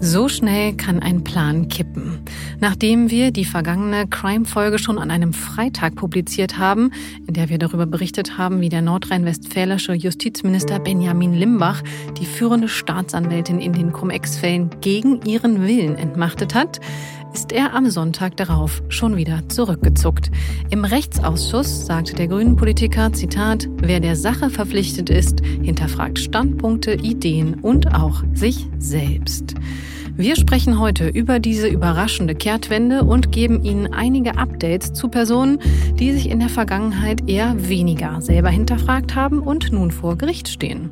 So schnell kann ein Plan kippen. Nachdem wir die vergangene Crime-Folge schon an einem Freitag publiziert haben, in der wir darüber berichtet haben, wie der nordrhein-westfälische Justizminister Benjamin Limbach die führende Staatsanwältin in den Cum-Ex-Fällen gegen ihren Willen entmachtet hat, ist er am Sonntag darauf schon wieder zurückgezuckt. Im Rechtsausschuss sagte der grünen Politiker, Zitat, wer der Sache verpflichtet ist, hinterfragt Standpunkte, Ideen und auch sich selbst. Wir sprechen heute über diese überraschende Kehrtwende und geben Ihnen einige Updates zu Personen, die sich in der Vergangenheit eher weniger selber hinterfragt haben und nun vor Gericht stehen.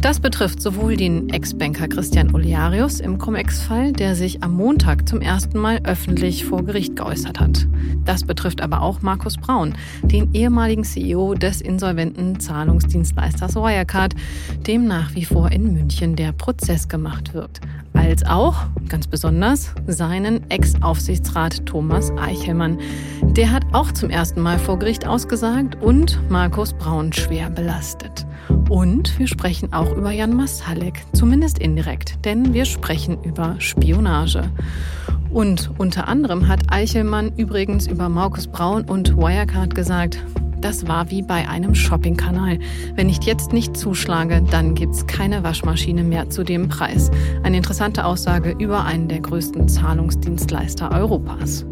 Das betrifft sowohl den Ex-Banker Christian Olearius im Cum-Ex-Fall, der sich am Montag zum ersten Mal öffentlich vor Gericht geäußert hat. Das betrifft aber auch Markus Braun, den ehemaligen CEO des insolventen Zahlungsdienstleisters Wirecard, dem nach wie vor in München der Prozess gemacht wird als auch, ganz besonders, seinen Ex-Aufsichtsrat Thomas Eichelmann. Der hat auch zum ersten Mal vor Gericht ausgesagt und Markus Braun schwer belastet. Und wir sprechen auch über Jan Masalek, zumindest indirekt, denn wir sprechen über Spionage. Und unter anderem hat Eichelmann übrigens über Markus Braun und Wirecard gesagt, das war wie bei einem Shoppingkanal. Wenn ich jetzt nicht zuschlage, dann gibt's keine Waschmaschine mehr zu dem Preis. Eine interessante Aussage über einen der größten Zahlungsdienstleister Europas.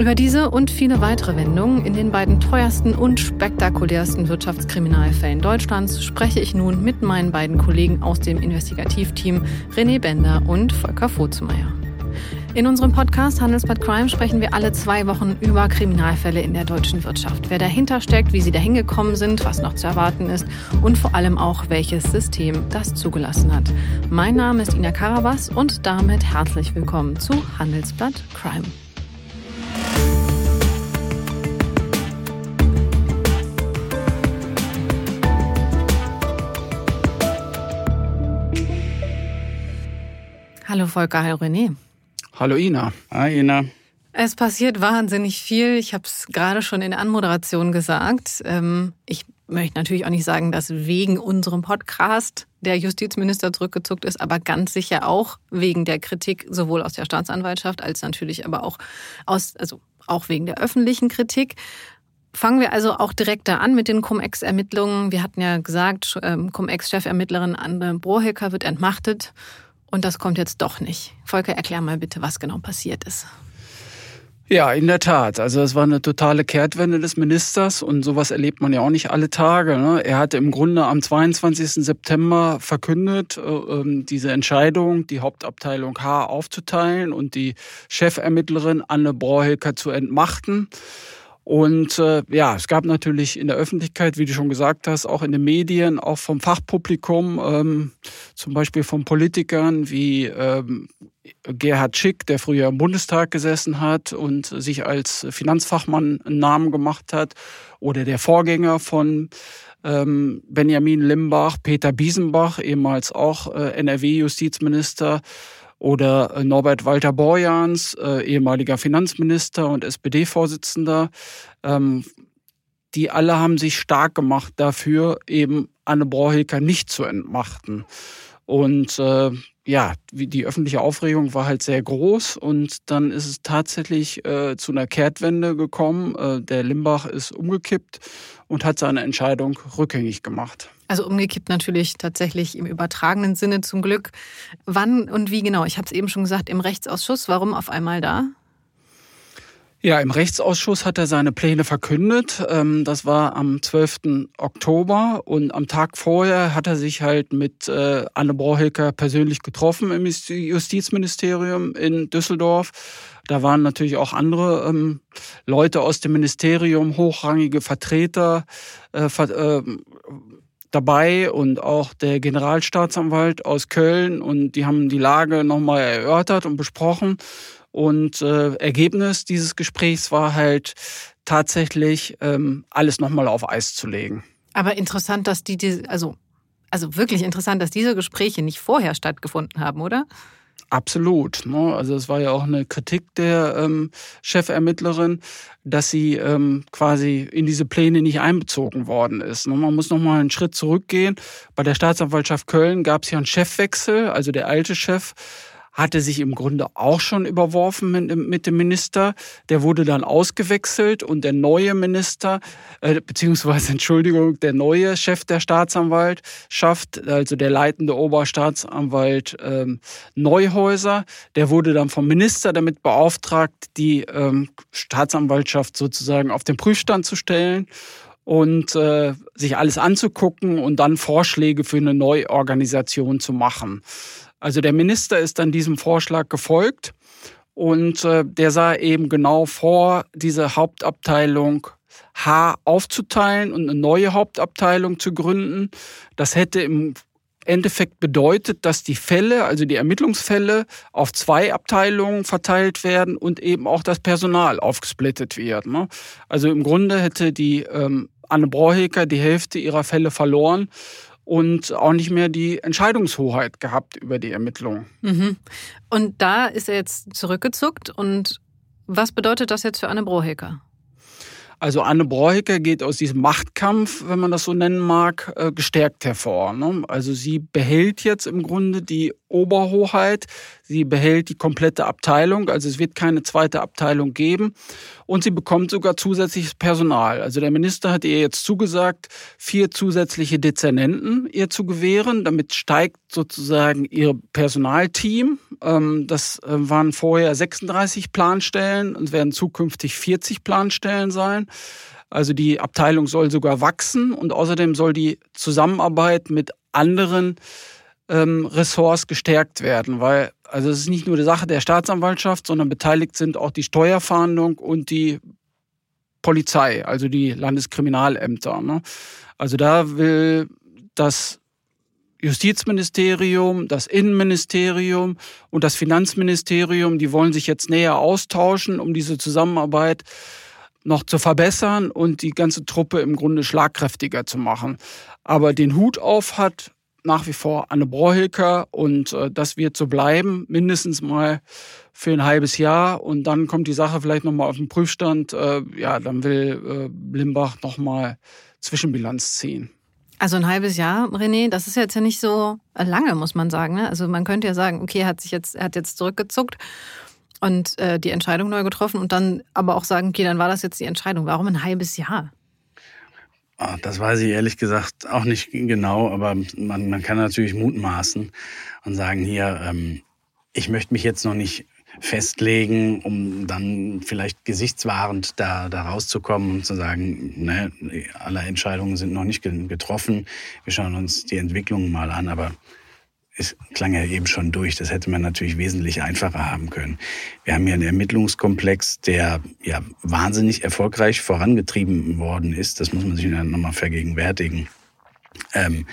Über diese und viele weitere Wendungen in den beiden teuersten und spektakulärsten Wirtschaftskriminalfällen Deutschlands spreche ich nun mit meinen beiden Kollegen aus dem Investigativteam René Bender und Volker Vozemeier. In unserem Podcast Handelsblatt Crime sprechen wir alle zwei Wochen über Kriminalfälle in der deutschen Wirtschaft. Wer dahinter steckt, wie sie dahin gekommen sind, was noch zu erwarten ist und vor allem auch, welches System das zugelassen hat. Mein Name ist Ina Karabas und damit herzlich willkommen zu Handelsblatt Crime. Hallo Volker, hallo René. Hallo Ina. Hi Ina. Es passiert wahnsinnig viel. Ich habe es gerade schon in der Anmoderation gesagt. Ähm, ich möchte natürlich auch nicht sagen, dass wegen unserem Podcast der Justizminister zurückgezuckt ist, aber ganz sicher auch wegen der Kritik sowohl aus der Staatsanwaltschaft als natürlich aber auch aus, also auch wegen der öffentlichen Kritik. Fangen wir also auch direkt da an mit den Cum-Ex-Ermittlungen. Wir hatten ja gesagt, ähm, Cum-Ex-Chefermittlerin Anne Brohecker wird entmachtet. Und das kommt jetzt doch nicht. Volker, erklär mal bitte, was genau passiert ist. Ja, in der Tat. Also es war eine totale Kehrtwende des Ministers und sowas erlebt man ja auch nicht alle Tage. Ne? Er hatte im Grunde am 22. September verkündet, äh, ähm, diese Entscheidung, die Hauptabteilung H aufzuteilen und die Chefermittlerin Anne Brohilker zu entmachten. Und äh, ja, es gab natürlich in der Öffentlichkeit, wie du schon gesagt hast, auch in den Medien, auch vom Fachpublikum, ähm, zum Beispiel von Politikern wie ähm, Gerhard Schick, der früher im Bundestag gesessen hat und sich als Finanzfachmann einen Namen gemacht hat, oder der Vorgänger von ähm, Benjamin Limbach, Peter Biesenbach, ehemals auch äh, NRW-Justizminister, oder äh, Norbert Walter Borjans, äh, ehemaliger Finanzminister und SPD-Vorsitzender. Ähm, die alle haben sich stark gemacht dafür, eben Anne Brohilker nicht zu entmachten. Und äh, ja, die öffentliche Aufregung war halt sehr groß und dann ist es tatsächlich äh, zu einer Kehrtwende gekommen. Äh, der Limbach ist umgekippt und hat seine Entscheidung rückgängig gemacht. Also umgekippt natürlich tatsächlich im übertragenen Sinne zum Glück. Wann und wie genau? Ich habe es eben schon gesagt, im Rechtsausschuss. Warum auf einmal da? Ja, im Rechtsausschuss hat er seine Pläne verkündet. Ähm, das war am 12. Oktober und am Tag vorher hat er sich halt mit äh, Anne Borhilker persönlich getroffen im Justizministerium in Düsseldorf. Da waren natürlich auch andere ähm, Leute aus dem Ministerium, hochrangige Vertreter, äh, äh, dabei und auch der Generalstaatsanwalt aus Köln und die haben die Lage nochmal erörtert und besprochen. Und äh, Ergebnis dieses Gesprächs war halt tatsächlich ähm, alles nochmal auf Eis zu legen. Aber interessant, dass die, also, also wirklich interessant, dass diese Gespräche nicht vorher stattgefunden haben, oder? Absolut. Ne? Also es war ja auch eine Kritik der ähm, Chefermittlerin, dass sie ähm, quasi in diese Pläne nicht einbezogen worden ist. Ne? Man muss noch mal einen Schritt zurückgehen. Bei der Staatsanwaltschaft Köln gab es ja einen Chefwechsel, also der alte Chef hatte sich im Grunde auch schon überworfen mit, mit dem Minister. Der wurde dann ausgewechselt und der neue Minister, äh, beziehungsweise Entschuldigung, der neue Chef der Staatsanwaltschaft, also der leitende Oberstaatsanwalt ähm, Neuhäuser, der wurde dann vom Minister damit beauftragt, die ähm, Staatsanwaltschaft sozusagen auf den Prüfstand zu stellen und äh, sich alles anzugucken und dann Vorschläge für eine Neuorganisation zu machen. Also der Minister ist dann diesem Vorschlag gefolgt und äh, der sah eben genau vor, diese Hauptabteilung H aufzuteilen und eine neue Hauptabteilung zu gründen. Das hätte im Endeffekt bedeutet, dass die Fälle, also die Ermittlungsfälle, auf zwei Abteilungen verteilt werden und eben auch das Personal aufgesplittet wird. Ne? Also im Grunde hätte die ähm, Anne Broheker die Hälfte ihrer Fälle verloren und auch nicht mehr die Entscheidungshoheit gehabt über die Ermittlungen. Mhm. Und da ist er jetzt zurückgezuckt. Und was bedeutet das jetzt für Anne Broheker? Also Anne Bräuke geht aus diesem Machtkampf, wenn man das so nennen mag, äh, gestärkt hervor. Ne? Also sie behält jetzt im Grunde die Oberhoheit, sie behält die komplette Abteilung, also es wird keine zweite Abteilung geben und sie bekommt sogar zusätzliches Personal. Also der Minister hat ihr jetzt zugesagt, vier zusätzliche Dezernenten ihr zu gewähren. Damit steigt sozusagen ihr Personalteam. Ähm, das äh, waren vorher 36 Planstellen und werden zukünftig 40 Planstellen sein. Also die Abteilung soll sogar wachsen und außerdem soll die Zusammenarbeit mit anderen ähm, Ressorts gestärkt werden, weil also es ist nicht nur die Sache der Staatsanwaltschaft, sondern beteiligt sind auch die Steuerfahndung und die Polizei, also die Landeskriminalämter. Ne? Also da will das Justizministerium, das Innenministerium und das Finanzministerium, die wollen sich jetzt näher austauschen, um diese Zusammenarbeit noch zu verbessern und die ganze Truppe im Grunde schlagkräftiger zu machen. Aber den Hut auf hat nach wie vor Anne Brohilker und äh, das wird so bleiben, mindestens mal für ein halbes Jahr und dann kommt die Sache vielleicht nochmal auf den Prüfstand. Äh, ja, dann will äh, Limbach nochmal Zwischenbilanz ziehen. Also ein halbes Jahr, René, das ist jetzt ja nicht so lange, muss man sagen. Ne? Also man könnte ja sagen, okay, er hat sich jetzt, er hat jetzt zurückgezuckt und äh, die Entscheidung neu getroffen und dann aber auch sagen, okay, dann war das jetzt die Entscheidung. Warum ein halbes Jahr? Ah, das weiß ich ehrlich gesagt auch nicht genau, aber man, man kann natürlich mutmaßen und sagen, hier, ähm, ich möchte mich jetzt noch nicht festlegen, um dann vielleicht gesichtswahrend da, da rauszukommen und zu sagen, ne, alle Entscheidungen sind noch nicht getroffen, wir schauen uns die Entwicklungen mal an, aber es klang ja eben schon durch. Das hätte man natürlich wesentlich einfacher haben können. Wir haben hier einen Ermittlungskomplex, der ja wahnsinnig erfolgreich vorangetrieben worden ist. Das muss man sich dann nochmal vergegenwärtigen. Ähm,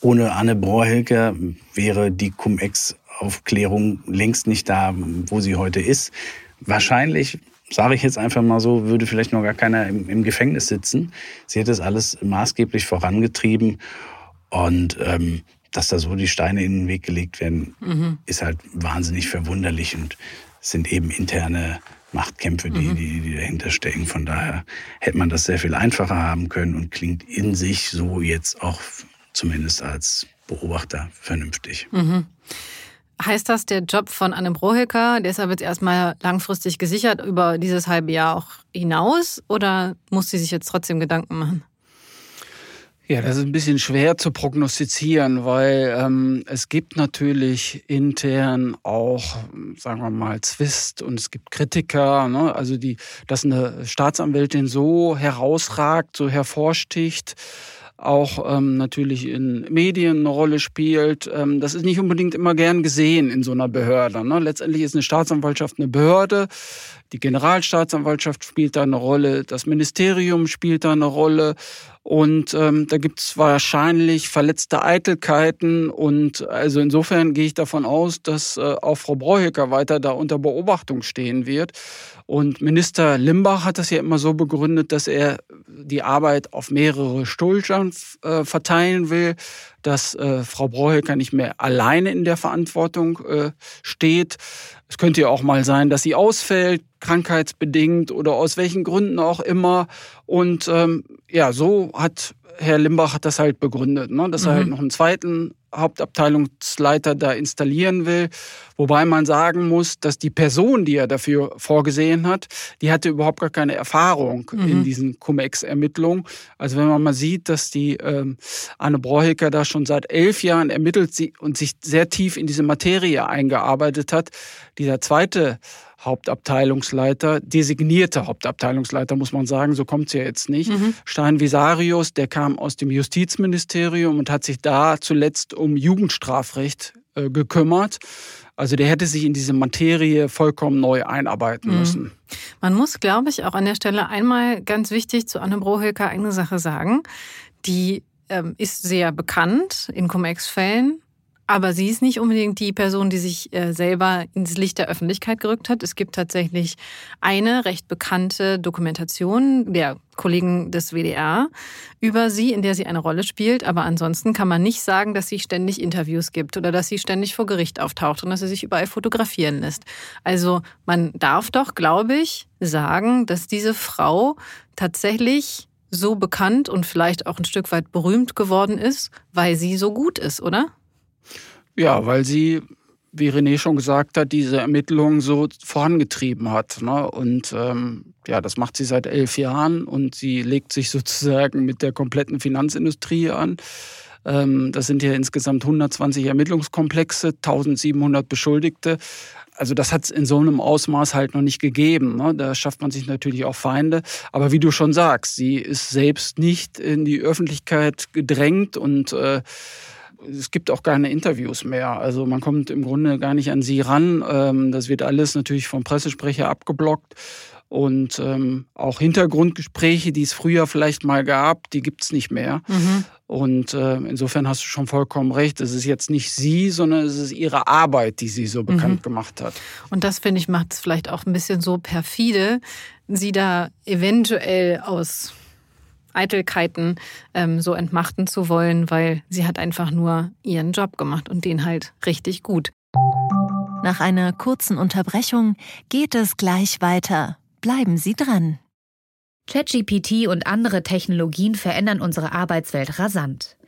ohne Anne Brohrhilker wäre die Cum-Ex-Aufklärung längst nicht da, wo sie heute ist. Wahrscheinlich sage ich jetzt einfach mal so, würde vielleicht noch gar keiner im, im Gefängnis sitzen. Sie hätte es alles maßgeblich vorangetrieben. Und ähm, dass da so die Steine in den Weg gelegt werden, mhm. ist halt wahnsinnig verwunderlich und sind eben interne Machtkämpfe, die, mhm. die, die dahinter stecken. Von daher hätte man das sehr viel einfacher haben können und klingt in sich so jetzt auch zumindest als Beobachter vernünftig. Mhm. Heißt das, der Job von Anne Brohecker, der ist aber jetzt erstmal langfristig gesichert über dieses halbe Jahr auch hinaus oder muss sie sich jetzt trotzdem Gedanken machen? Ja, das ist ein bisschen schwer zu prognostizieren, weil ähm, es gibt natürlich intern auch, sagen wir mal, Zwist und es gibt Kritiker. Ne? Also die, dass eine Staatsanwältin so herausragt, so hervorsticht, auch ähm, natürlich in Medien eine Rolle spielt. Ähm, das ist nicht unbedingt immer gern gesehen in so einer Behörde. Ne? Letztendlich ist eine Staatsanwaltschaft eine Behörde. Die Generalstaatsanwaltschaft spielt da eine Rolle, das Ministerium spielt da eine Rolle und ähm, da gibt es wahrscheinlich verletzte Eitelkeiten. Und also insofern gehe ich davon aus, dass äh, auch Frau Breuhecker weiter da unter Beobachtung stehen wird. Und Minister Limbach hat das ja immer so begründet, dass er die Arbeit auf mehrere Schultern äh, verteilen will, dass äh, Frau Breuhecker nicht mehr alleine in der Verantwortung äh, steht. Es könnte ja auch mal sein, dass sie ausfällt, krankheitsbedingt oder aus welchen Gründen auch immer. Und ähm, ja, so hat Herr Limbach hat das halt begründet, ne? dass mhm. er halt mhm. noch einen zweiten Hauptabteilungsleiter da installieren will. Wobei man sagen muss, dass die Person, die er dafür vorgesehen hat, die hatte überhaupt gar keine Erfahrung mhm. in diesen Cum-Ex-Ermittlungen. Also wenn man mal sieht, dass die ähm, Anne Brohicker da schon seit elf Jahren ermittelt und sich sehr tief in diese Materie eingearbeitet hat, dieser zweite Hauptabteilungsleiter, designierte Hauptabteilungsleiter, muss man sagen, so kommt es ja jetzt nicht. Mhm. Stein Visarius, der kam aus dem Justizministerium und hat sich da zuletzt um Jugendstrafrecht äh, gekümmert. Also der hätte sich in diese Materie vollkommen neu einarbeiten mhm. müssen. Man muss, glaube ich, auch an der Stelle einmal ganz wichtig zu Anne Brohilker eine Sache sagen. Die ähm, ist sehr bekannt in Cum-Ex-Fällen aber sie ist nicht unbedingt die Person, die sich äh, selber ins Licht der Öffentlichkeit gerückt hat. Es gibt tatsächlich eine recht bekannte Dokumentation der Kollegen des WDR über sie, in der sie eine Rolle spielt. Aber ansonsten kann man nicht sagen, dass sie ständig Interviews gibt oder dass sie ständig vor Gericht auftaucht und dass sie sich überall fotografieren lässt. Also man darf doch, glaube ich, sagen, dass diese Frau tatsächlich so bekannt und vielleicht auch ein Stück weit berühmt geworden ist, weil sie so gut ist, oder? Ja, weil sie, wie René schon gesagt hat, diese Ermittlungen so vorangetrieben hat. Ne? Und ähm, ja, das macht sie seit elf Jahren und sie legt sich sozusagen mit der kompletten Finanzindustrie an. Ähm, das sind ja insgesamt 120 Ermittlungskomplexe, 1700 Beschuldigte. Also das hat es in so einem Ausmaß halt noch nicht gegeben. Ne? Da schafft man sich natürlich auch Feinde. Aber wie du schon sagst, sie ist selbst nicht in die Öffentlichkeit gedrängt und äh, es gibt auch keine Interviews mehr. Also man kommt im Grunde gar nicht an sie ran. Ähm, das wird alles natürlich vom Pressesprecher abgeblockt. Und ähm, auch Hintergrundgespräche, die es früher vielleicht mal gab, die gibt es nicht mehr. Mhm. Und äh, insofern hast du schon vollkommen recht. Es ist jetzt nicht sie, sondern es ist ihre Arbeit, die sie so mhm. bekannt gemacht hat. Und das, finde ich, macht es vielleicht auch ein bisschen so perfide, sie da eventuell aus Eitelkeiten ähm, so entmachten zu wollen, weil sie hat einfach nur ihren Job gemacht und den halt richtig gut. Nach einer kurzen Unterbrechung geht es gleich weiter. Bleiben Sie dran. ChatGPT und andere Technologien verändern unsere Arbeitswelt rasant.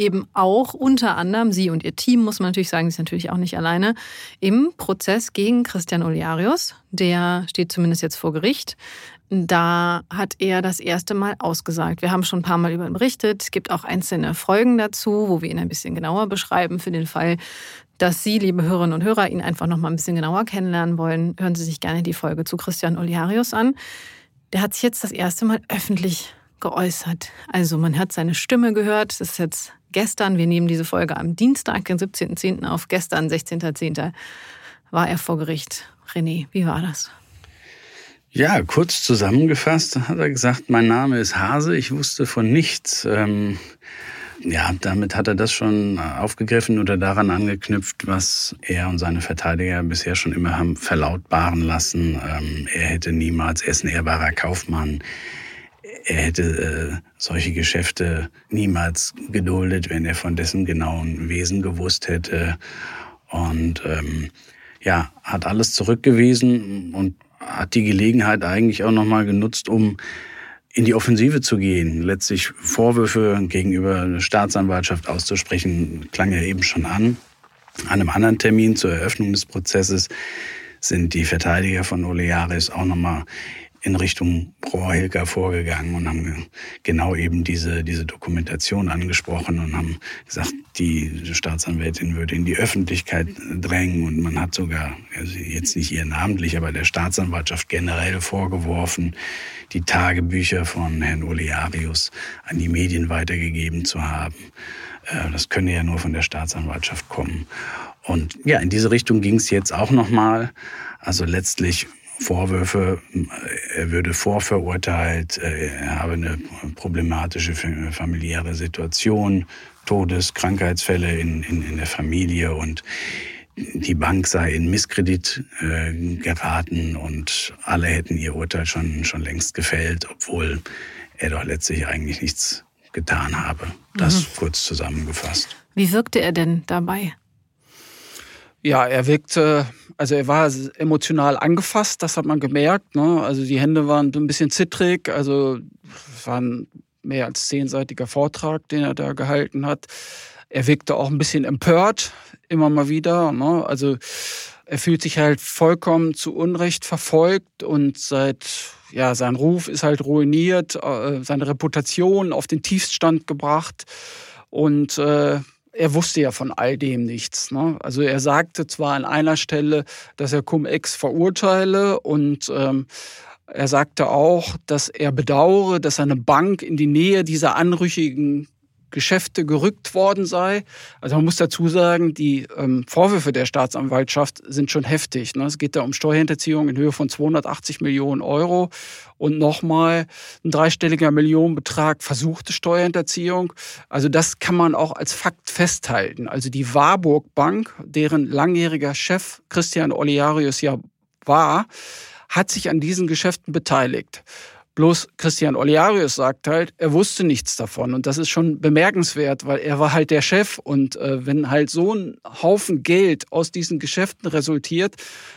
eben auch unter anderem, sie und ihr Team, muss man natürlich sagen, sie ist natürlich auch nicht alleine, im Prozess gegen Christian Oliarius. Der steht zumindest jetzt vor Gericht. Da hat er das erste Mal ausgesagt. Wir haben schon ein paar Mal über ihn berichtet. Es gibt auch einzelne Folgen dazu, wo wir ihn ein bisschen genauer beschreiben für den Fall, dass Sie, liebe Hörerinnen und Hörer, ihn einfach noch mal ein bisschen genauer kennenlernen wollen. Hören Sie sich gerne die Folge zu Christian Oliarius an. Der hat sich jetzt das erste Mal öffentlich geäußert. Also man hat seine Stimme gehört. Das ist jetzt gestern, wir nehmen diese Folge am Dienstag, den 17.10. auf. Gestern, 16.10. war er vor Gericht. René, wie war das? Ja, kurz zusammengefasst hat er gesagt, mein Name ist Hase, ich wusste von nichts. Ähm, ja, damit hat er das schon aufgegriffen oder daran angeknüpft, was er und seine Verteidiger bisher schon immer haben verlautbaren lassen. Ähm, er hätte niemals, er ist ein ehrbarer Kaufmann, er hätte äh, solche Geschäfte niemals geduldet, wenn er von dessen genauen Wesen gewusst hätte. Und ähm, ja, hat alles zurückgewiesen und hat die Gelegenheit eigentlich auch nochmal genutzt, um in die Offensive zu gehen. Letztlich Vorwürfe gegenüber der Staatsanwaltschaft auszusprechen, klang ja eben schon an. An einem anderen Termin zur Eröffnung des Prozesses sind die Verteidiger von Olearis auch nochmal in Richtung Pro-Hilker vorgegangen und haben genau eben diese, diese Dokumentation angesprochen und haben gesagt, die Staatsanwältin würde in die Öffentlichkeit drängen und man hat sogar, also jetzt nicht ihr namentlich, aber der Staatsanwaltschaft generell vorgeworfen, die Tagebücher von Herrn Olearius an die Medien weitergegeben zu haben. Äh, das könne ja nur von der Staatsanwaltschaft kommen. Und ja, in diese Richtung ging es jetzt auch nochmal. Also letztlich Vorwürfe, er würde vorverurteilt, er habe eine problematische familiäre Situation, Todes-, Krankheitsfälle in, in, in der Familie und die Bank sei in Misskredit äh, geraten und alle hätten ihr Urteil schon, schon längst gefällt, obwohl er doch letztlich eigentlich nichts getan habe. Das mhm. kurz zusammengefasst. Wie wirkte er denn dabei? Ja, er wirkte, also er war emotional angefasst, das hat man gemerkt. Ne? Also die Hände waren ein bisschen zittrig, also es war ein mehr als zehnseitiger Vortrag, den er da gehalten hat. Er wirkte auch ein bisschen empört, immer mal wieder. Ne? Also er fühlt sich halt vollkommen zu Unrecht verfolgt und seit ja sein Ruf ist halt ruiniert, äh, seine Reputation auf den Tiefstand gebracht und äh, er wusste ja von all dem nichts. Ne? Also er sagte zwar an einer Stelle, dass er Cum-Ex verurteile und ähm, er sagte auch, dass er bedauere, dass eine Bank in die Nähe dieser anrüchigen Geschäfte gerückt worden sei. Also man muss dazu sagen, die ähm, Vorwürfe der Staatsanwaltschaft sind schon heftig. Ne? Es geht da um Steuerhinterziehung in Höhe von 280 Millionen Euro und nochmal ein dreistelliger Millionenbetrag versuchte Steuerhinterziehung. Also das kann man auch als Fakt festhalten. Also die Warburg Bank, deren langjähriger Chef Christian Oliarius ja war, hat sich an diesen Geschäften beteiligt. Bloß Christian Oliarius sagt halt, er wusste nichts davon. Und das ist schon bemerkenswert, weil er war halt der Chef. Und äh, wenn halt so ein Haufen Geld aus diesen Geschäften resultiert,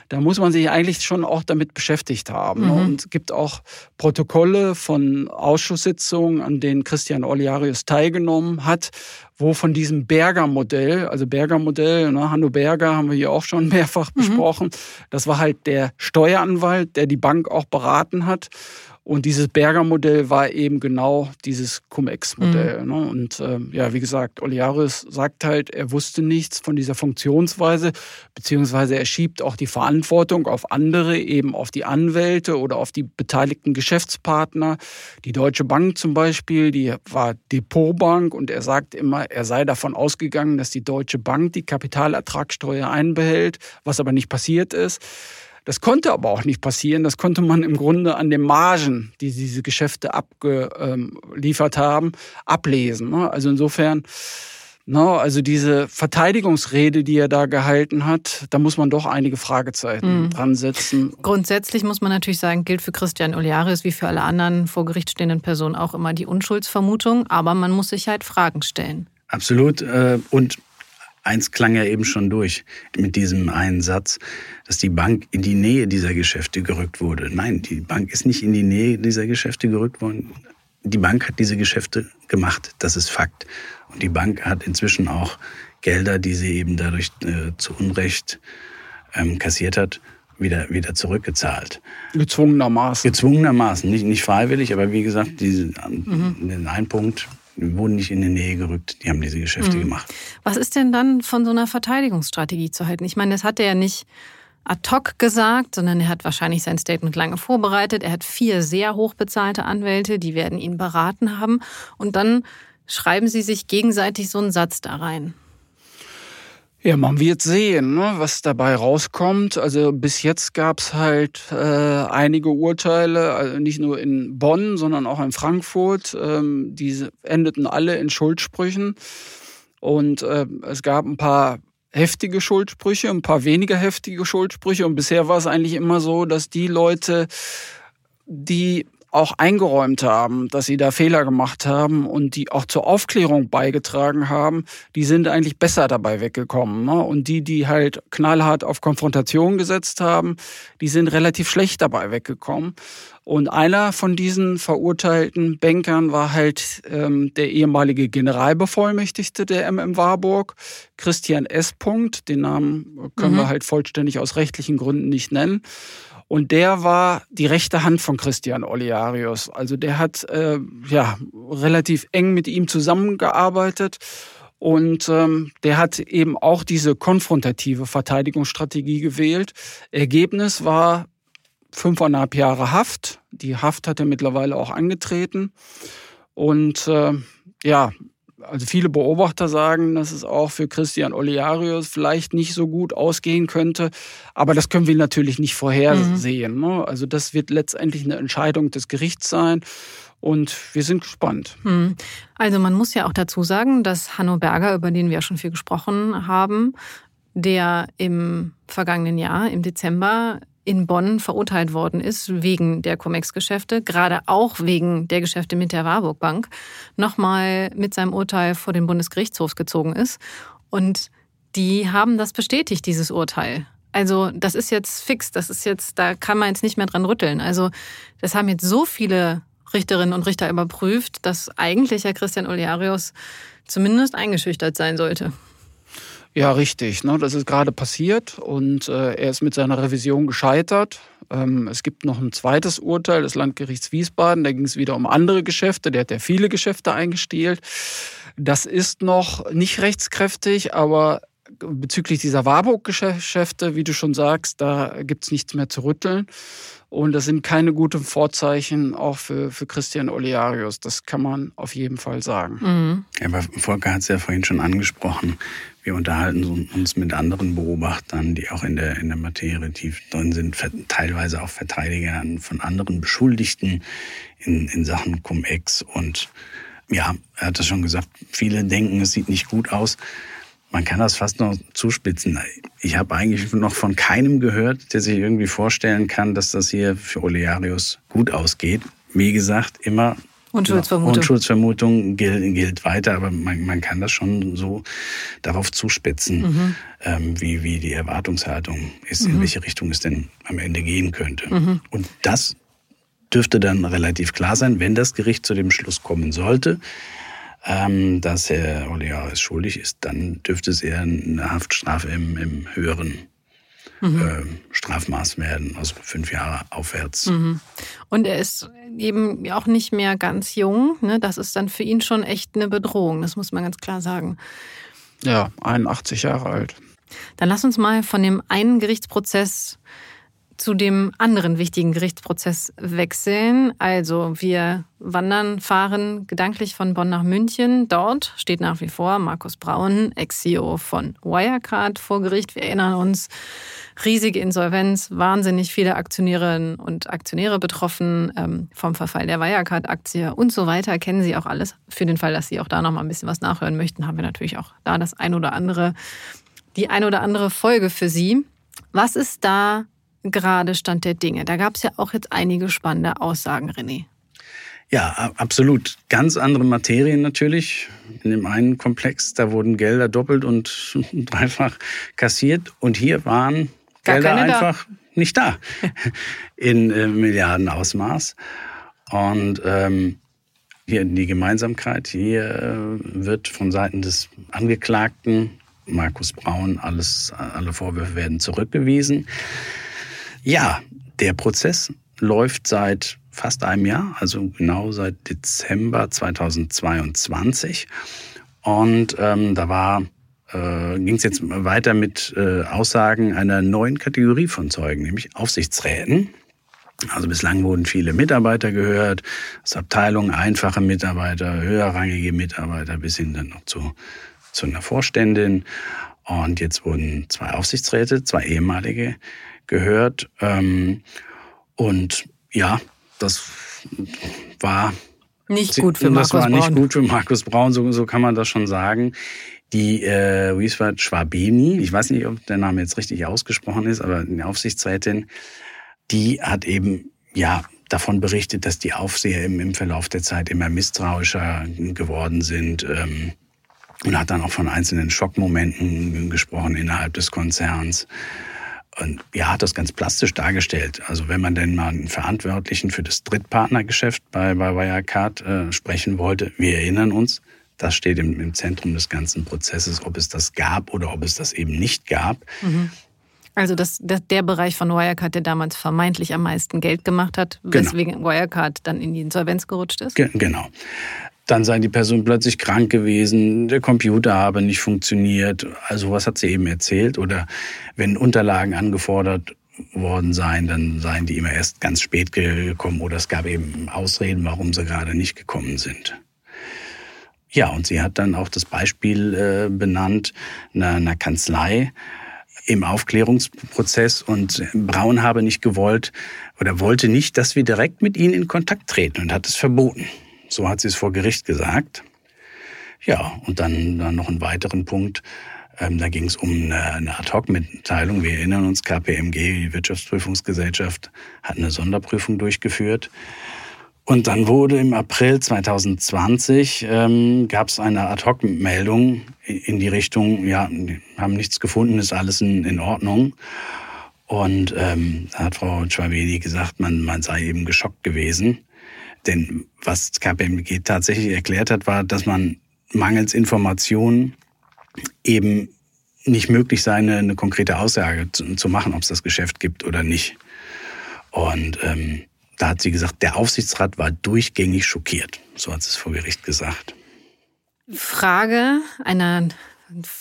da muss man sich eigentlich schon auch damit beschäftigt haben. Mhm. Und es gibt auch Protokolle von Ausschusssitzungen, an denen Christian Oliarius teilgenommen hat, wo von diesem Berger-Modell, also Berger-Modell, ne, Hanno Berger haben wir hier auch schon mehrfach mhm. besprochen, das war halt der Steueranwalt, der die Bank auch beraten hat. Und dieses Berger-Modell war eben genau dieses Cum-Ex-Modell. Mhm. Ne? Und ähm, ja, wie gesagt, Oliaris sagt halt, er wusste nichts von dieser Funktionsweise, beziehungsweise er schiebt auch die Verantwortung auf andere, eben auf die Anwälte oder auf die beteiligten Geschäftspartner. Die Deutsche Bank zum Beispiel, die war Depotbank und er sagt immer, er sei davon ausgegangen, dass die Deutsche Bank die Kapitalertragssteuer einbehält, was aber nicht passiert ist. Das konnte aber auch nicht passieren. Das konnte man im Grunde an den Margen, die diese Geschäfte abgeliefert haben, ablesen. Ne? Also insofern, no, ne, also diese Verteidigungsrede, die er da gehalten hat, da muss man doch einige Fragezeichen mhm. dran setzen. Grundsätzlich muss man natürlich sagen, gilt für Christian Oliaris wie für alle anderen vor Gericht stehenden Personen auch immer die Unschuldsvermutung, aber man muss sich halt Fragen stellen. Absolut. Äh, und Eins klang ja eben schon durch mit diesem einen Satz, dass die Bank in die Nähe dieser Geschäfte gerückt wurde. Nein, die Bank ist nicht in die Nähe dieser Geschäfte gerückt worden. Die Bank hat diese Geschäfte gemacht, das ist Fakt. Und die Bank hat inzwischen auch Gelder, die sie eben dadurch äh, zu Unrecht ähm, kassiert hat, wieder, wieder zurückgezahlt. Gezwungenermaßen. Gezwungenermaßen, nicht, nicht freiwillig, aber wie gesagt, diese, mhm. den einen Punkt wurden nicht in die Nähe gerückt, die haben diese Geschäfte mhm. gemacht. Was ist denn dann von so einer Verteidigungsstrategie zu halten? Ich meine, das hat er ja nicht ad hoc gesagt, sondern er hat wahrscheinlich sein Statement lange vorbereitet. Er hat vier sehr hochbezahlte Anwälte, die werden ihn beraten haben. Und dann schreiben sie sich gegenseitig so einen Satz da rein. Ja, man wird sehen, ne, was dabei rauskommt. Also bis jetzt gab's halt äh, einige Urteile, also nicht nur in Bonn, sondern auch in Frankfurt. Ähm, die endeten alle in Schuldsprüchen. Und äh, es gab ein paar heftige Schuldsprüche, ein paar weniger heftige Schuldsprüche. Und bisher war es eigentlich immer so, dass die Leute, die auch eingeräumt haben, dass sie da Fehler gemacht haben und die auch zur Aufklärung beigetragen haben, die sind eigentlich besser dabei weggekommen. Ne? Und die, die halt knallhart auf Konfrontation gesetzt haben, die sind relativ schlecht dabei weggekommen. Und einer von diesen verurteilten Bankern war halt ähm, der ehemalige Generalbevollmächtigte der MM Warburg, Christian S. Den Namen können mhm. wir halt vollständig aus rechtlichen Gründen nicht nennen. Und der war die rechte Hand von Christian Oliarius. Also der hat äh, ja relativ eng mit ihm zusammengearbeitet. Und ähm, der hat eben auch diese konfrontative Verteidigungsstrategie gewählt. Ergebnis war fünfeinhalb Jahre Haft. Die Haft hat er mittlerweile auch angetreten. Und äh, ja, also viele Beobachter sagen, dass es auch für Christian Oliarius vielleicht nicht so gut ausgehen könnte. Aber das können wir natürlich nicht vorhersehen. Mhm. Ne? Also das wird letztendlich eine Entscheidung des Gerichts sein. Und wir sind gespannt. Mhm. Also man muss ja auch dazu sagen, dass Hanno Berger, über den wir ja schon viel gesprochen haben, der im vergangenen Jahr, im Dezember, in Bonn verurteilt worden ist wegen der Cum-Ex-Geschäfte, gerade auch wegen der Geschäfte mit der Warburg Bank, nochmal mit seinem Urteil vor den Bundesgerichtshof gezogen ist. Und die haben das bestätigt, dieses Urteil. Also das ist jetzt fix, das ist jetzt, da kann man jetzt nicht mehr dran rütteln. Also das haben jetzt so viele Richterinnen und Richter überprüft, dass eigentlich Herr Christian Olearius zumindest eingeschüchtert sein sollte. Ja, richtig. Ne? Das ist gerade passiert und äh, er ist mit seiner Revision gescheitert. Ähm, es gibt noch ein zweites Urteil des Landgerichts Wiesbaden. Da ging es wieder um andere Geschäfte. Der hat ja viele Geschäfte eingestiehlt. Das ist noch nicht rechtskräftig, aber bezüglich dieser Warburg-Geschäfte, wie du schon sagst, da gibt es nichts mehr zu rütteln. Und das sind keine guten Vorzeichen auch für, für Christian Olearius. Das kann man auf jeden Fall sagen. Mhm. Ja, aber Volker hat es ja vorhin schon angesprochen. Wir unterhalten uns mit anderen Beobachtern, die auch in der, in der Materie tief drin sind, teilweise auch Verteidigern von anderen Beschuldigten in, in Sachen Cum-Ex. Und ja, er hat das schon gesagt, viele denken, es sieht nicht gut aus. Man kann das fast noch zuspitzen. Ich habe eigentlich noch von keinem gehört, der sich irgendwie vorstellen kann, dass das hier für Olearius gut ausgeht. Wie gesagt, immer Unschuldsvermutung, Unschuldsvermutung gilt, gilt weiter, aber man, man kann das schon so darauf zuspitzen, mhm. ähm, wie, wie die Erwartungshaltung ist, mhm. in welche Richtung es denn am Ende gehen könnte. Mhm. Und das dürfte dann relativ klar sein, wenn das Gericht zu dem Schluss kommen sollte ähm, dass Herr Olearis schuldig ist, dann dürfte es eher eine Haftstrafe im, im höheren mhm. äh, Strafmaß werden, also fünf Jahre aufwärts. Mhm. Und er ist eben auch nicht mehr ganz jung. Ne? Das ist dann für ihn schon echt eine Bedrohung, das muss man ganz klar sagen. Ja, 81 Jahre alt. Dann lass uns mal von dem einen Gerichtsprozess zu dem anderen wichtigen Gerichtsprozess wechseln. Also wir wandern, fahren gedanklich von Bonn nach München. Dort steht nach wie vor Markus Braun, Ex-CEO von Wirecard, vor Gericht. Wir erinnern uns, riesige Insolvenz, wahnsinnig viele Aktionärinnen und Aktionäre betroffen ähm, vom Verfall der Wirecard-Aktie und so weiter. Kennen Sie auch alles. Für den Fall, dass Sie auch da noch mal ein bisschen was nachhören möchten, haben wir natürlich auch da das ein oder andere, die ein oder andere Folge für Sie. Was ist da gerade Stand der Dinge? Da gab es ja auch jetzt einige spannende Aussagen, René. Ja, absolut. Ganz andere Materien natürlich. In dem einen Komplex, da wurden Gelder doppelt und dreifach kassiert. Und hier waren Gar Gelder einfach da. nicht da in äh, Milliardenausmaß. Und ähm, hier die Gemeinsamkeit, hier äh, wird von Seiten des Angeklagten Markus Braun alles, alle Vorwürfe werden zurückgewiesen. Ja, der Prozess läuft seit fast einem Jahr, also genau seit Dezember 2022. Und ähm, da war äh, ging es jetzt weiter mit äh, Aussagen einer neuen Kategorie von Zeugen, nämlich Aufsichtsräten. Also bislang wurden viele Mitarbeiter gehört, aus Abteilungen einfache Mitarbeiter, höherrangige Mitarbeiter bis hin dann noch zu, zu einer Vorständin. Und jetzt wurden zwei Aufsichtsräte, zwei ehemalige gehört. Ähm, und ja, das war nicht gut für Markus Braun. Das war nicht gut für Markus Braun, so, so kann man das schon sagen. Die äh, Wiesbad Schwabeni, ich weiß nicht, ob der Name jetzt richtig ausgesprochen ist, aber die Aufsichtsrätin, die hat eben ja davon berichtet, dass die Aufseher im, im Verlauf der Zeit immer misstrauischer geworden sind. Ähm, und hat dann auch von einzelnen Schockmomenten gesprochen innerhalb des Konzerns. Und ja, hat das ganz plastisch dargestellt. Also wenn man denn mal einen Verantwortlichen für das Drittpartnergeschäft bei, bei Wirecard äh, sprechen wollte, wir erinnern uns, das steht im, im, Zentrum des ganzen Prozesses, ob es das gab oder ob es das eben nicht gab. Mhm. Also das, das, der Bereich von Wirecard, der damals vermeintlich am meisten Geld gemacht hat, genau. weswegen Wirecard dann in die Insolvenz gerutscht ist? Ge genau. Dann sei die Person plötzlich krank gewesen, der Computer habe nicht funktioniert. Also was hat sie eben erzählt? Oder wenn Unterlagen angefordert worden seien, dann seien die immer erst ganz spät gekommen oder es gab eben Ausreden, warum sie gerade nicht gekommen sind. Ja, und sie hat dann auch das Beispiel äh, benannt einer, einer Kanzlei im Aufklärungsprozess und Braun habe nicht gewollt oder wollte nicht, dass wir direkt mit ihnen in Kontakt treten und hat es verboten. So hat sie es vor Gericht gesagt. Ja, und dann, dann noch einen weiteren Punkt. Ähm, da ging es um eine, eine Ad-Hoc-Mitteilung. Wir erinnern uns, KPMG, die Wirtschaftsprüfungsgesellschaft, hat eine Sonderprüfung durchgeführt. Und dann wurde im April 2020 ähm, gab es eine Ad-Hoc-Meldung in die Richtung, ja, haben nichts gefunden, ist alles in, in Ordnung. Und ähm, da hat Frau Schwabedi gesagt, man, man sei eben geschockt gewesen. Denn was KPMG tatsächlich erklärt hat, war, dass man mangels Informationen eben nicht möglich sei, eine, eine konkrete Aussage zu, zu machen, ob es das Geschäft gibt oder nicht. Und ähm, da hat sie gesagt, der Aufsichtsrat war durchgängig schockiert. So hat sie es vor Gericht gesagt. Frage einer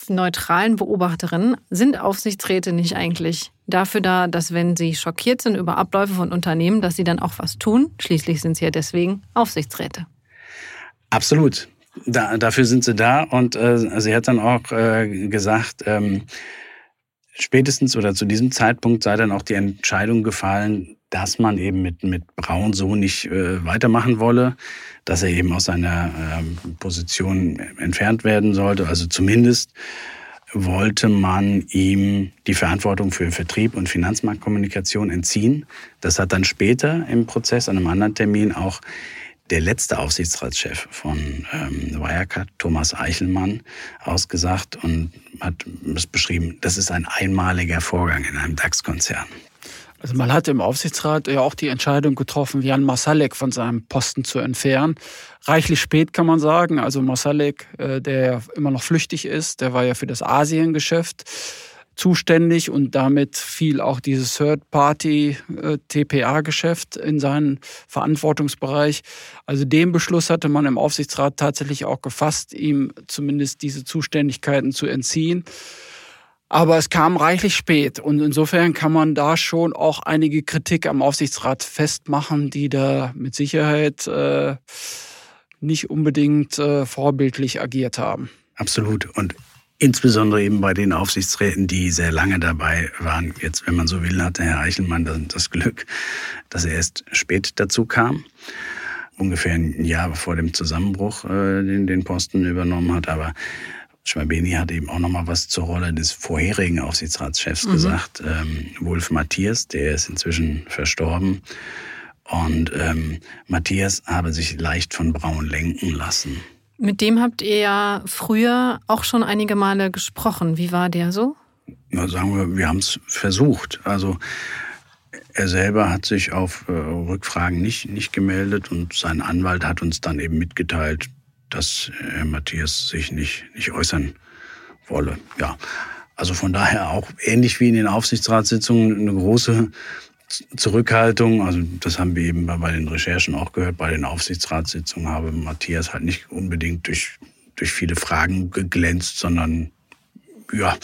neutralen Beobachterin, sind Aufsichtsräte nicht eigentlich dafür da, dass wenn sie schockiert sind über Abläufe von Unternehmen, dass sie dann auch was tun? Schließlich sind sie ja deswegen Aufsichtsräte. Absolut. Da, dafür sind sie da und äh, sie hat dann auch äh, gesagt, ähm, spätestens oder zu diesem Zeitpunkt sei dann auch die Entscheidung gefallen, dass man eben mit, mit Braun so nicht äh, weitermachen wolle, dass er eben aus seiner äh, Position entfernt werden sollte. Also zumindest wollte man ihm die Verantwortung für Vertrieb und Finanzmarktkommunikation entziehen. Das hat dann später im Prozess an einem anderen Termin auch der letzte Aufsichtsratschef von ähm, Wirecard, Thomas Eichelmann, ausgesagt und hat es beschrieben, das ist ein einmaliger Vorgang in einem DAX-Konzern. Also man hat im Aufsichtsrat ja auch die Entscheidung getroffen, Jan Masalek von seinem Posten zu entfernen. Reichlich spät kann man sagen. Also Masalek, äh, der immer noch flüchtig ist, der war ja für das Asiengeschäft zuständig und damit fiel auch dieses Third-Party-TPA-Geschäft äh, in seinen Verantwortungsbereich. Also den Beschluss hatte man im Aufsichtsrat tatsächlich auch gefasst, ihm zumindest diese Zuständigkeiten zu entziehen. Aber es kam reichlich spät und insofern kann man da schon auch einige Kritik am Aufsichtsrat festmachen, die da mit Sicherheit äh, nicht unbedingt äh, vorbildlich agiert haben. Absolut. Und insbesondere eben bei den Aufsichtsräten, die sehr lange dabei waren. Jetzt, wenn man so will, hatte Herr Eichelmann das Glück, dass er erst spät dazu kam. Ungefähr ein Jahr vor dem Zusammenbruch äh, den, den Posten übernommen hat. Aber Schwabeni hat eben auch noch mal was zur Rolle des vorherigen Aufsichtsratschefs mhm. gesagt, ähm, Wolf Matthias, der ist inzwischen verstorben. Und ähm, Matthias habe sich leicht von Braun lenken lassen. Mit dem habt ihr ja früher auch schon einige Male gesprochen. Wie war der so? Na, sagen wir, wir haben es versucht. Also er selber hat sich auf äh, Rückfragen nicht, nicht gemeldet und sein Anwalt hat uns dann eben mitgeteilt, dass Herr Matthias sich nicht, nicht äußern wolle. Ja, also von daher auch ähnlich wie in den Aufsichtsratssitzungen eine große Zurückhaltung. Also das haben wir eben bei den Recherchen auch gehört. Bei den Aufsichtsratssitzungen habe Matthias halt nicht unbedingt durch, durch viele Fragen geglänzt, sondern ja,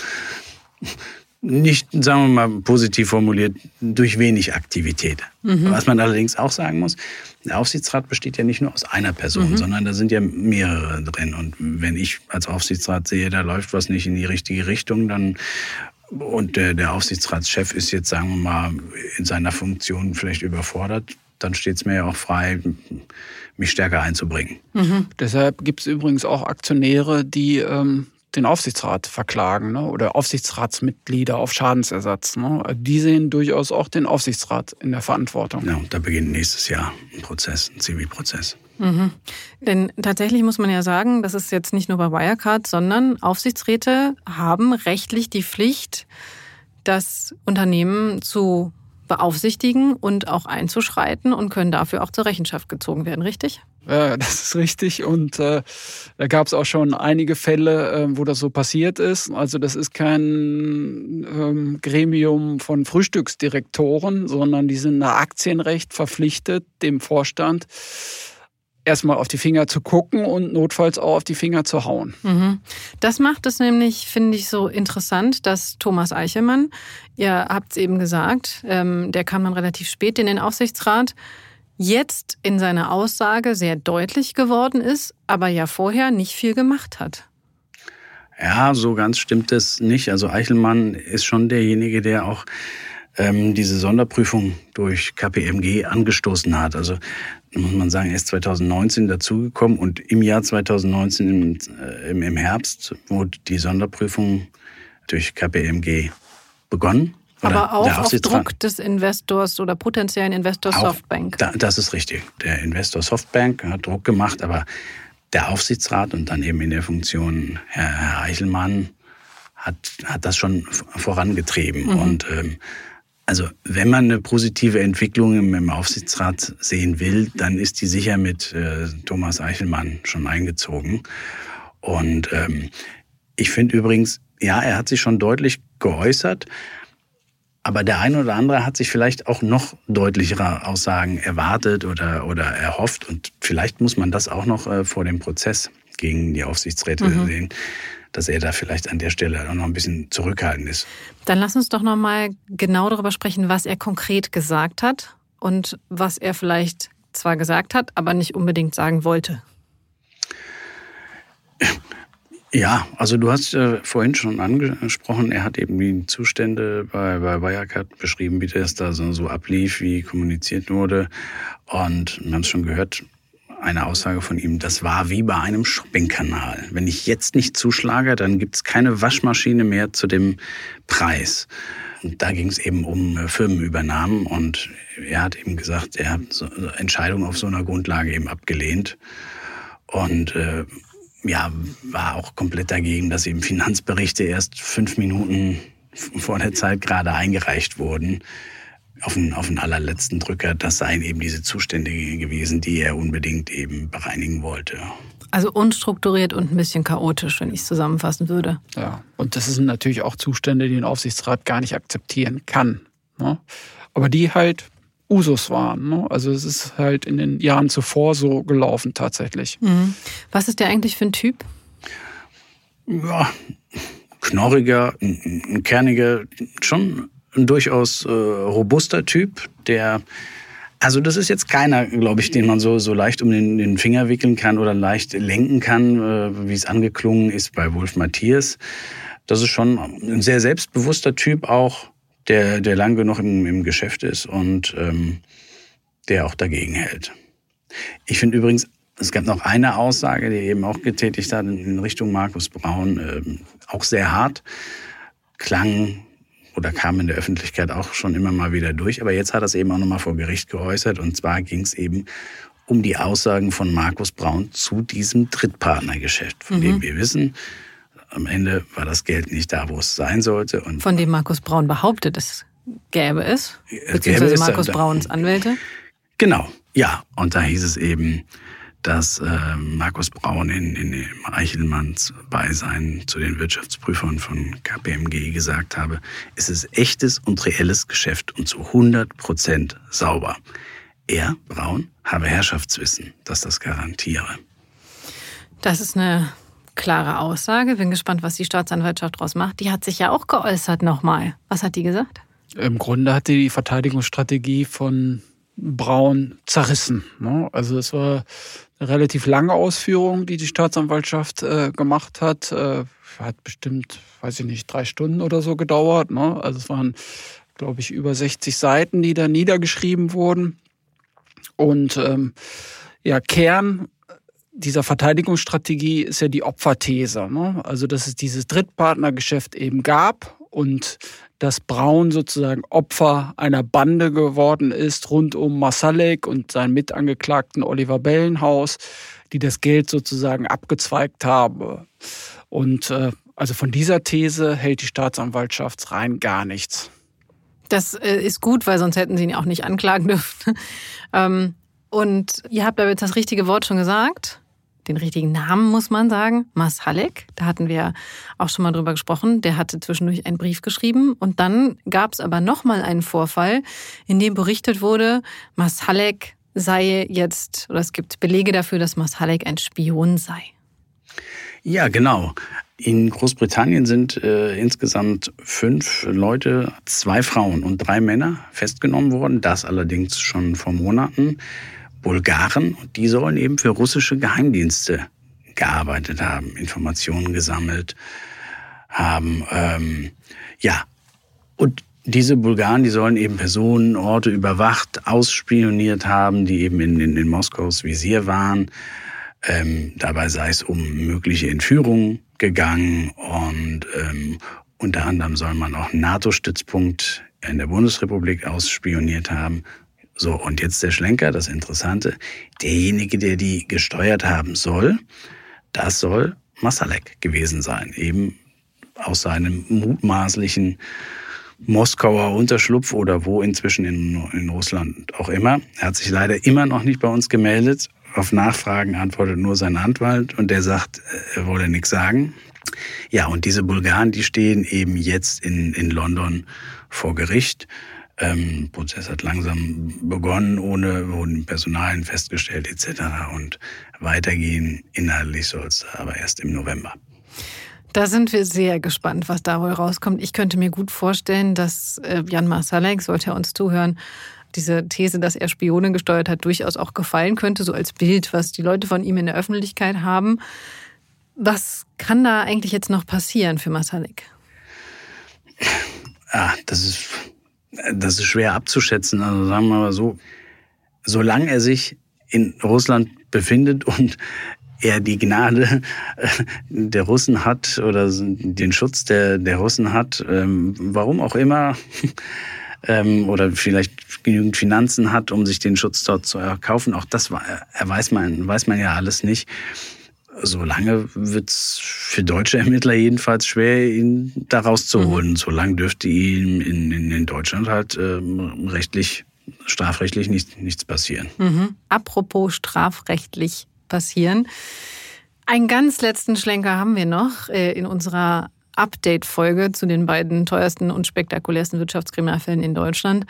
nicht, sagen wir mal positiv formuliert, durch wenig Aktivität. Mhm. Was man allerdings auch sagen muss, der Aufsichtsrat besteht ja nicht nur aus einer Person, mhm. sondern da sind ja mehrere drin. Und wenn ich als Aufsichtsrat sehe, da läuft was nicht in die richtige Richtung, dann und der, der Aufsichtsratschef ist jetzt, sagen wir mal, in seiner Funktion vielleicht überfordert, dann steht es mir ja auch frei, mich stärker einzubringen. Mhm. Deshalb gibt es übrigens auch Aktionäre, die ähm, den Aufsichtsrat verklagen ne? oder Aufsichtsratsmitglieder auf Schadensersatz. Ne? Die sehen durchaus auch den Aufsichtsrat in der Verantwortung. Ja, da beginnt nächstes Jahr ein Prozess, ein Zivilprozess. Mhm. Denn tatsächlich muss man ja sagen, das ist jetzt nicht nur bei Wirecard, sondern Aufsichtsräte haben rechtlich die Pflicht, das Unternehmen zu beaufsichtigen und auch einzuschreiten und können dafür auch zur Rechenschaft gezogen werden, richtig? Ja, das ist richtig. Und äh, da gab es auch schon einige Fälle, äh, wo das so passiert ist. Also das ist kein ähm, Gremium von Frühstücksdirektoren, sondern die sind nach Aktienrecht verpflichtet, dem Vorstand erstmal auf die Finger zu gucken und notfalls auch auf die Finger zu hauen. Mhm. Das macht es nämlich, finde ich, so interessant, dass Thomas Eichelmann, ihr habt es eben gesagt, ähm, der kam dann relativ spät in den Aufsichtsrat, jetzt in seiner Aussage sehr deutlich geworden ist, aber ja vorher nicht viel gemacht hat. Ja, so ganz stimmt es nicht. Also Eichelmann ist schon derjenige, der auch ähm, diese Sonderprüfung durch KPMG angestoßen hat. Also muss man sagen, erst 2019 dazugekommen und im Jahr 2019 im, äh, im Herbst wurde die Sonderprüfung durch KPMG begonnen. Aber auch auf Druck des Investors oder potenziellen Investors auch, Softbank. Da, das ist richtig. Der Investor Softbank hat Druck gemacht, aber der Aufsichtsrat und dann eben in der Funktion Herr, Herr Eichelmann hat, hat das schon vorangetrieben. Mhm. Und ähm, also wenn man eine positive Entwicklung im, Aufsichtsrat sehen will, dann ist die sicher mit äh, Thomas Eichelmann schon eingezogen. Und ähm, ich finde übrigens, ja, er hat sich schon deutlich geäußert, aber der eine oder andere hat sich vielleicht auch noch deutlichere Aussagen erwartet oder, oder erhofft. Und vielleicht muss man das auch noch äh, vor dem Prozess gegen die Aufsichtsräte mhm. sehen, dass er da vielleicht an der Stelle auch noch ein bisschen zurückhaltend ist. Dann lass uns doch noch mal genau darüber sprechen, was er konkret gesagt hat und was er vielleicht zwar gesagt hat, aber nicht unbedingt sagen wollte. Ja, also du hast äh, vorhin schon angesprochen, er hat eben die Zustände bei, bei Wirecard beschrieben, wie das da so, so ablief, wie kommuniziert wurde. Und wir haben es schon gehört, eine Aussage von ihm, das war wie bei einem Shoppingkanal. Wenn ich jetzt nicht zuschlage, dann gibt es keine Waschmaschine mehr zu dem Preis. Und da ging es eben um äh, Firmenübernahmen und er hat eben gesagt, er hat so Entscheidungen auf so einer Grundlage eben abgelehnt. Und äh, ja, war auch komplett dagegen, dass eben Finanzberichte erst fünf Minuten vor der Zeit gerade eingereicht wurden. Auf den, auf den allerletzten Drücker, das seien eben diese Zustände gewesen, die er unbedingt eben bereinigen wollte. Also unstrukturiert und ein bisschen chaotisch, wenn ich es zusammenfassen würde. Ja, und das sind natürlich auch Zustände, die ein Aufsichtsrat gar nicht akzeptieren kann. Ne? Aber die halt Usus waren. Ne? Also es ist halt in den Jahren zuvor so gelaufen tatsächlich. Mhm. Was ist der eigentlich für ein Typ? Ja, knorriger, kerniger, schon ein durchaus äh, robuster Typ, der also das ist jetzt keiner, glaube ich, den man so, so leicht um den, den Finger wickeln kann oder leicht lenken kann, äh, wie es angeklungen ist bei Wolf Matthias. Das ist schon ein sehr selbstbewusster Typ auch, der, der lang genug im, im Geschäft ist und ähm, der auch dagegen hält. Ich finde übrigens, es gab noch eine Aussage, die eben auch getätigt hat in Richtung Markus Braun, ähm, auch sehr hart, klang oder kam in der Öffentlichkeit auch schon immer mal wieder durch. Aber jetzt hat er es eben auch nochmal vor Gericht geäußert. Und zwar ging es eben um die Aussagen von Markus Braun zu diesem Drittpartnergeschäft, von mhm. dem wir wissen, am Ende war das Geld nicht da, wo es sein sollte. Und Von dem Markus Braun behauptet, es gäbe es, beziehungsweise gäbe Markus Brauns Anwälte. Genau, ja. Und da hieß es eben, dass äh, Markus Braun in, in dem Eichelmanns Beisein zu den Wirtschaftsprüfern von KPMG gesagt habe, es ist echtes und reelles Geschäft und zu 100 Prozent sauber. Er, Braun, habe Herrschaftswissen, dass das garantiere. Das ist eine klare Aussage. Bin gespannt, was die Staatsanwaltschaft daraus macht. Die hat sich ja auch geäußert nochmal. Was hat die gesagt? Im Grunde hat die die Verteidigungsstrategie von Braun zerrissen. Ne? Also es war eine relativ lange Ausführung, die die Staatsanwaltschaft äh, gemacht hat. Äh, hat bestimmt, weiß ich nicht, drei Stunden oder so gedauert. Ne? Also es waren, glaube ich, über 60 Seiten, die da niedergeschrieben wurden. Und ähm, ja, Kern dieser Verteidigungsstrategie ist ja die Opferthese. Ne? Also, dass es dieses Drittpartnergeschäft eben gab und dass Braun sozusagen Opfer einer Bande geworden ist rund um Masalek und seinen Mitangeklagten Oliver Bellenhaus, die das Geld sozusagen abgezweigt haben. Und äh, also von dieser These hält die Staatsanwaltschaft rein gar nichts. Das äh, ist gut, weil sonst hätten sie ihn auch nicht anklagen dürfen. ähm, und ihr habt aber jetzt das richtige Wort schon gesagt den richtigen Namen, muss man sagen, Mas Halek. Da hatten wir auch schon mal drüber gesprochen. Der hatte zwischendurch einen Brief geschrieben. Und dann gab es aber nochmal einen Vorfall, in dem berichtet wurde, Mas Halek sei jetzt, oder es gibt Belege dafür, dass Mas Halek ein Spion sei. Ja, genau. In Großbritannien sind äh, insgesamt fünf Leute, zwei Frauen und drei Männer festgenommen worden. Das allerdings schon vor Monaten. Bulgaren und die sollen eben für russische Geheimdienste gearbeitet haben, Informationen gesammelt haben. Ähm, ja, und diese Bulgaren, die sollen eben Personen, Orte überwacht, ausspioniert haben, die eben in, in, in Moskaus Visier waren. Ähm, dabei sei es um mögliche Entführungen gegangen und ähm, unter anderem soll man auch NATO-Stützpunkt in der Bundesrepublik ausspioniert haben. So, und jetzt der Schlenker, das Interessante. Derjenige, der die gesteuert haben soll, das soll Masalek gewesen sein. Eben aus seinem mutmaßlichen Moskauer Unterschlupf oder wo inzwischen in, in Russland auch immer. Er hat sich leider immer noch nicht bei uns gemeldet. Auf Nachfragen antwortet nur sein Anwalt und der sagt, er wolle nichts sagen. Ja, und diese Bulgaren, die stehen eben jetzt in, in London vor Gericht. Ähm, Prozess hat langsam begonnen, ohne wurden Personalien festgestellt etc. Und weitergehen inhaltlich soll es aber erst im November. Da sind wir sehr gespannt, was da wohl rauskommt. Ich könnte mir gut vorstellen, dass äh, Jan Marsalek, sollte er uns zuhören, diese These, dass er Spione gesteuert hat, durchaus auch gefallen könnte, so als Bild, was die Leute von ihm in der Öffentlichkeit haben. Was kann da eigentlich jetzt noch passieren für Masalek? Ah, das ist, das ist schwer abzuschätzen. Also sagen wir mal so, solange er sich in Russland befindet und er die Gnade äh, der Russen hat oder den Schutz der, der Russen hat, ähm, warum auch immer, ähm, oder vielleicht genügend Finanzen hat, um sich den Schutz dort zu erkaufen. Auch das weiß man, weiß man ja alles nicht. Solange wird es für deutsche Ermittler jedenfalls schwer, ihn da rauszuholen. Mhm. Solange dürfte ihm in, in, in Deutschland halt ähm, rechtlich, strafrechtlich nicht, nichts passieren. Mhm. Apropos strafrechtlich passieren. Einen ganz letzten Schlenker haben wir noch äh, in unserer Update-Folge zu den beiden teuersten und spektakulärsten Wirtschaftskriminalfällen in Deutschland.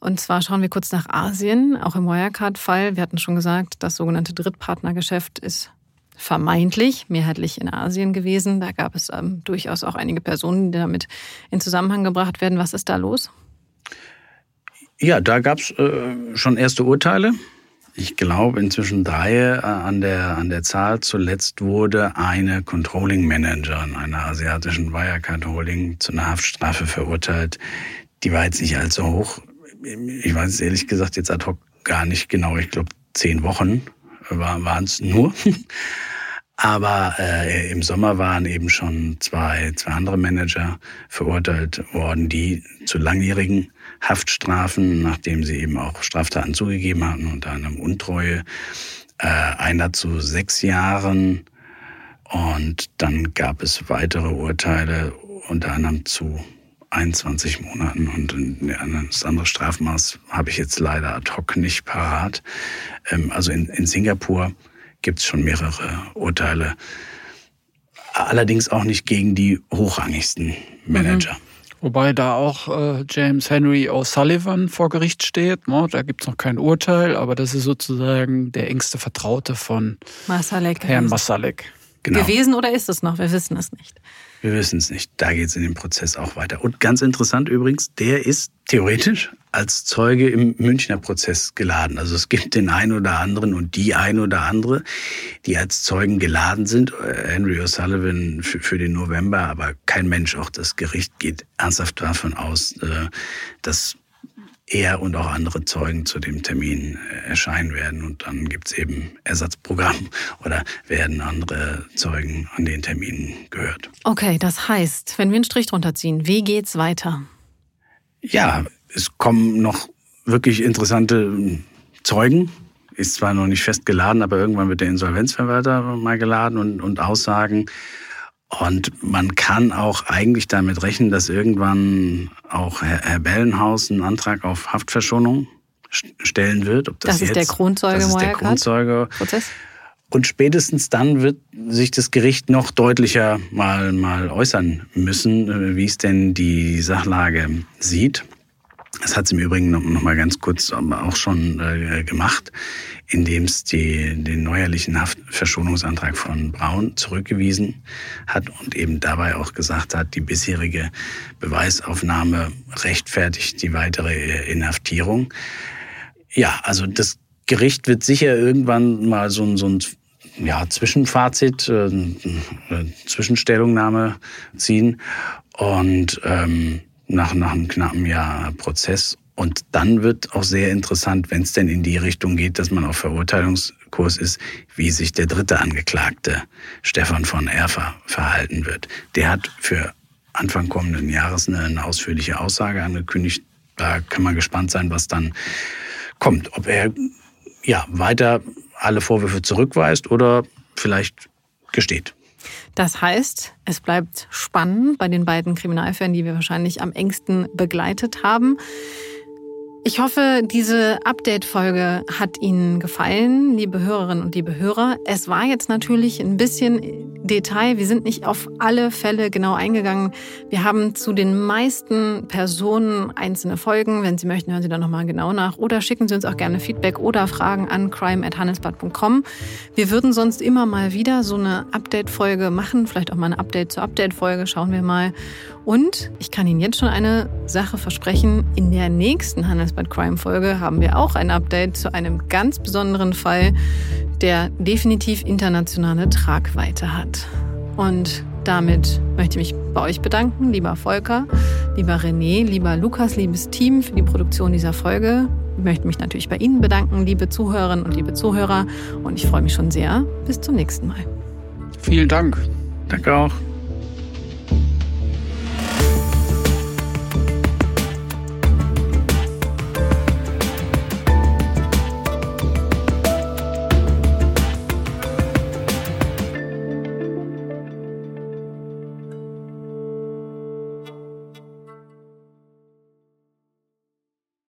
Und zwar schauen wir kurz nach Asien, auch im Wirecard-Fall. Wir hatten schon gesagt, das sogenannte Drittpartnergeschäft ist vermeintlich mehrheitlich in Asien gewesen. Da gab es ähm, durchaus auch einige Personen, die damit in Zusammenhang gebracht werden. Was ist da los? Ja, da gab es äh, schon erste Urteile ich glaube, inzwischen drei äh, an der, an der Zahl. Zuletzt wurde eine Controlling Managerin einer asiatischen Wirecard Holding zu einer Haftstrafe verurteilt. Die war jetzt nicht allzu hoch. Ich weiß ehrlich gesagt jetzt ad hoc gar nicht genau. Ich glaube, zehn Wochen waren es nur. Aber äh, im Sommer waren eben schon zwei, zwei andere Manager verurteilt worden, die zu langjährigen Haftstrafen, nachdem sie eben auch Straftaten zugegeben hatten, unter anderem Untreue, äh, einer zu sechs Jahren. Und dann gab es weitere Urteile, unter anderem zu 21 Monaten und das andere Strafmaß habe ich jetzt leider ad hoc nicht parat. Ähm, also in, in Singapur gibt es schon mehrere Urteile, allerdings auch nicht gegen die hochrangigsten Manager. Mhm. Wobei da auch äh, James Henry O'Sullivan vor Gericht steht. Ne? Da gibt's noch kein Urteil, aber das ist sozusagen der engste Vertraute von Masalek Herrn Masalek. Genau. Gewesen oder ist es noch? Wir wissen es nicht. Wir wissen es nicht. Da geht es in dem Prozess auch weiter. Und ganz interessant übrigens, der ist theoretisch als Zeuge im Münchner Prozess geladen. Also es gibt den einen oder anderen und die ein oder andere, die als Zeugen geladen sind. Henry O'Sullivan für, für den November, aber kein Mensch. Auch das Gericht geht ernsthaft davon aus, äh, dass er und auch andere Zeugen zu dem Termin äh, erscheinen werden. Und dann gibt's eben Ersatzprogramm oder werden andere Zeugen an den Terminen gehört. Okay, das heißt, wenn wir einen Strich drunter ziehen, wie geht's weiter? Ja, es kommen noch wirklich interessante Zeugen. Ist zwar noch nicht festgeladen, aber irgendwann wird der Insolvenzverwalter mal geladen und, und Aussagen. Und man kann auch eigentlich damit rechnen, dass irgendwann auch Herr, Bellenhaus einen Antrag auf Haftverschonung stellen wird. Ob das, das ist der Grundzeuge. Das ist der Grundzeuge. Und spätestens dann wird sich das Gericht noch deutlicher mal, mal äußern müssen, wie es denn die Sachlage sieht. Das hat es im Übrigen noch, mal ganz kurz aber auch schon äh, gemacht, indem es den neuerlichen Haftverschonungsantrag von Braun zurückgewiesen hat und eben dabei auch gesagt hat, die bisherige Beweisaufnahme rechtfertigt die weitere Inhaftierung. Ja, also das Gericht wird sicher irgendwann mal so, so ein ja, Zwischenfazit, äh, äh, Zwischenstellungnahme ziehen und ähm, nach, nach einem knappen Jahr Prozess. Und dann wird auch sehr interessant, wenn es denn in die Richtung geht, dass man auf Verurteilungskurs ist, wie sich der dritte Angeklagte, Stefan von Erfer, verhalten wird. Der hat für Anfang kommenden Jahres eine, eine ausführliche Aussage angekündigt. Da kann man gespannt sein, was dann kommt. Ob er ja weiter alle Vorwürfe zurückweist oder vielleicht gesteht. Das heißt, es bleibt spannend bei den beiden Kriminalfällen, die wir wahrscheinlich am engsten begleitet haben. Ich hoffe, diese Update-Folge hat Ihnen gefallen, liebe Hörerinnen und liebe Hörer. Es war jetzt natürlich ein bisschen Detail. Wir sind nicht auf alle Fälle genau eingegangen. Wir haben zu den meisten Personen einzelne Folgen. Wenn Sie möchten, hören Sie da nochmal genau nach. Oder schicken Sie uns auch gerne Feedback oder Fragen an crime.handelsblatt.com. Wir würden sonst immer mal wieder so eine Update-Folge machen. Vielleicht auch mal eine Update zur Update-Folge. Schauen wir mal. Und ich kann Ihnen jetzt schon eine Sache versprechen. In der nächsten Handelsbad Crime Folge haben wir auch ein Update zu einem ganz besonderen Fall, der definitiv internationale Tragweite hat. Und damit möchte ich mich bei euch bedanken, lieber Volker, lieber René, lieber Lukas, liebes Team für die Produktion dieser Folge. Ich möchte mich natürlich bei Ihnen bedanken, liebe Zuhörerinnen und liebe Zuhörer. Und ich freue mich schon sehr. Bis zum nächsten Mal. Vielen Dank. Danke auch.